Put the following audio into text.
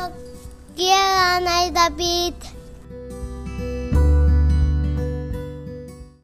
Yo quiero anidar